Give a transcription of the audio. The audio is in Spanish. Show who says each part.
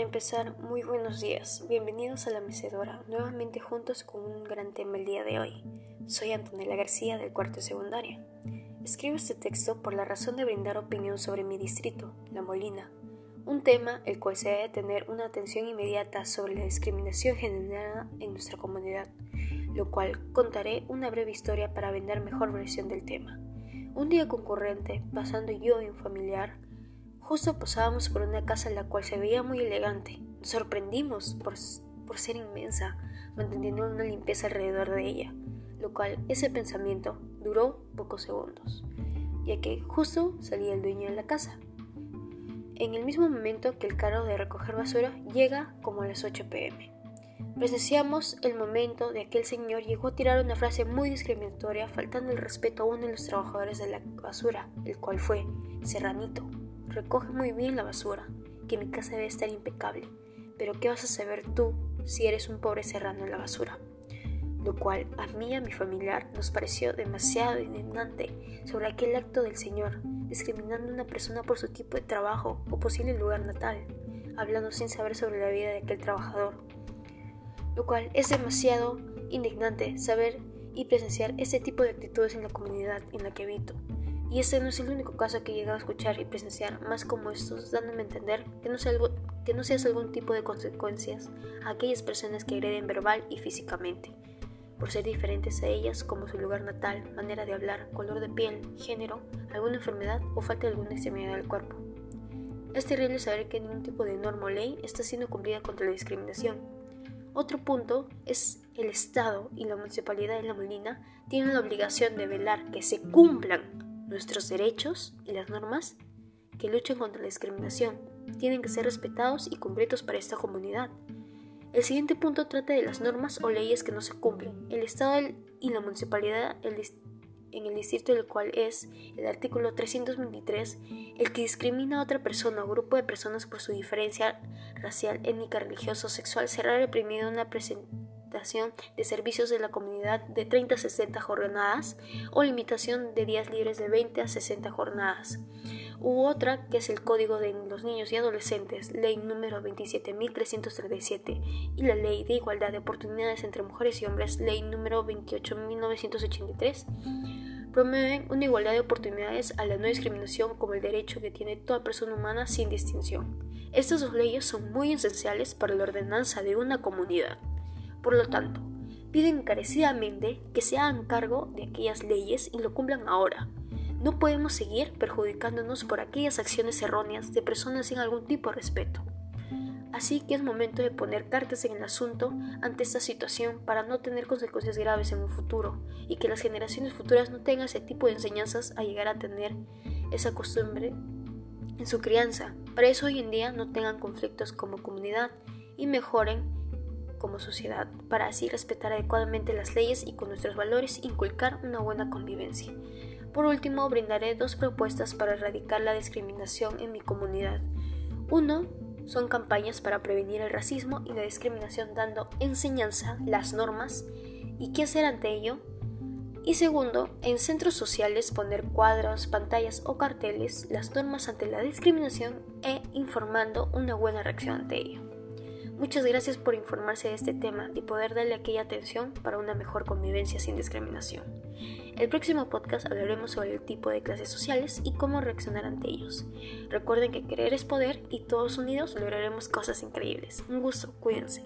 Speaker 1: empezar, muy buenos días. Bienvenidos a la mecedora, nuevamente juntos con un gran tema el día de hoy. Soy Antonella García del cuarto secundario. Escribo este texto por la razón de brindar opinión sobre mi distrito, La Molina, un tema el cual se debe tener una atención inmediata sobre la discriminación generada en nuestra comunidad, lo cual contaré una breve historia para vender mejor versión del tema. Un día concurrente, pasando yo y un familiar, Justo pasábamos por una casa en la cual se veía muy elegante. Nos sorprendimos por, por ser inmensa, manteniendo una limpieza alrededor de ella, lo cual ese pensamiento duró pocos segundos, ya que justo salía el dueño de la casa. En el mismo momento que el carro de recoger basura llega como a las 8 pm. Presenciamos el momento de aquel señor llegó a tirar una frase muy discriminatoria faltando el respeto a uno de los trabajadores de la basura, el cual fue Serranito. Recoge muy bien la basura, que mi casa debe estar impecable, pero ¿qué vas a saber tú si eres un pobre serrano en la basura? Lo cual a mí y a mi familiar nos pareció demasiado indignante sobre aquel acto del Señor, discriminando a una persona por su tipo de trabajo o posible lugar natal, hablando sin saber sobre la vida de aquel trabajador. Lo cual es demasiado indignante saber y presenciar ese tipo de actitudes en la comunidad en la que habito. Y este no es el único caso que he llegado a escuchar y presenciar, más como estos, dándome a entender que no, sea algo, que no se hace algún tipo de consecuencias a aquellas personas que agreden verbal y físicamente, por ser diferentes a ellas como su lugar natal, manera de hablar, color de piel, género, alguna enfermedad o falta de alguna extremidad del cuerpo. Es terrible saber que ningún tipo de norma o ley está siendo cumplida contra la discriminación. Otro punto es el Estado y la Municipalidad de La Molina tienen la obligación de velar que se cumplan Nuestros derechos y las normas que luchan contra la discriminación tienen que ser respetados y concretos para esta comunidad. El siguiente punto trata de las normas o leyes que no se cumplen. El Estado y la municipalidad en el distrito del cual es el artículo 323, el que discrimina a otra persona o grupo de personas por su diferencia racial, étnica, religiosa o sexual será reprimido en una presentación de servicios de la comunidad de 30 a 60 jornadas o limitación de días libres de 20 a 60 jornadas. U otra que es el Código de los Niños y Adolescentes, ley número 27.337, y la Ley de Igualdad de Oportunidades entre Mujeres y Hombres, ley número 28.983 promueven una igualdad de oportunidades a la no discriminación como el derecho que tiene toda persona humana sin distinción. Estas dos leyes son muy esenciales para la ordenanza de una comunidad. Por lo tanto, piden encarecidamente que se hagan cargo de aquellas leyes y lo cumplan ahora. No podemos seguir perjudicándonos por aquellas acciones erróneas de personas sin algún tipo de respeto. Así que es momento de poner cartas en el asunto ante esta situación para no tener consecuencias graves en un futuro y que las generaciones futuras no tengan ese tipo de enseñanzas a llegar a tener esa costumbre en su crianza. Para eso hoy en día no tengan conflictos como comunidad y mejoren como sociedad, para así respetar adecuadamente las leyes y con nuestros valores inculcar una buena convivencia. Por último, brindaré dos propuestas para erradicar la discriminación en mi comunidad. Uno, son campañas para prevenir el racismo y la discriminación dando enseñanza, las normas y qué hacer ante ello. Y segundo, en centros sociales poner cuadros, pantallas o carteles, las normas ante la discriminación e informando una buena reacción ante ello. Muchas gracias por informarse de este tema y poder darle aquella atención para una mejor convivencia sin discriminación. El próximo podcast hablaremos sobre el tipo de clases sociales y cómo reaccionar ante ellos. Recuerden que querer es poder y todos unidos lograremos cosas increíbles. Un gusto, cuídense.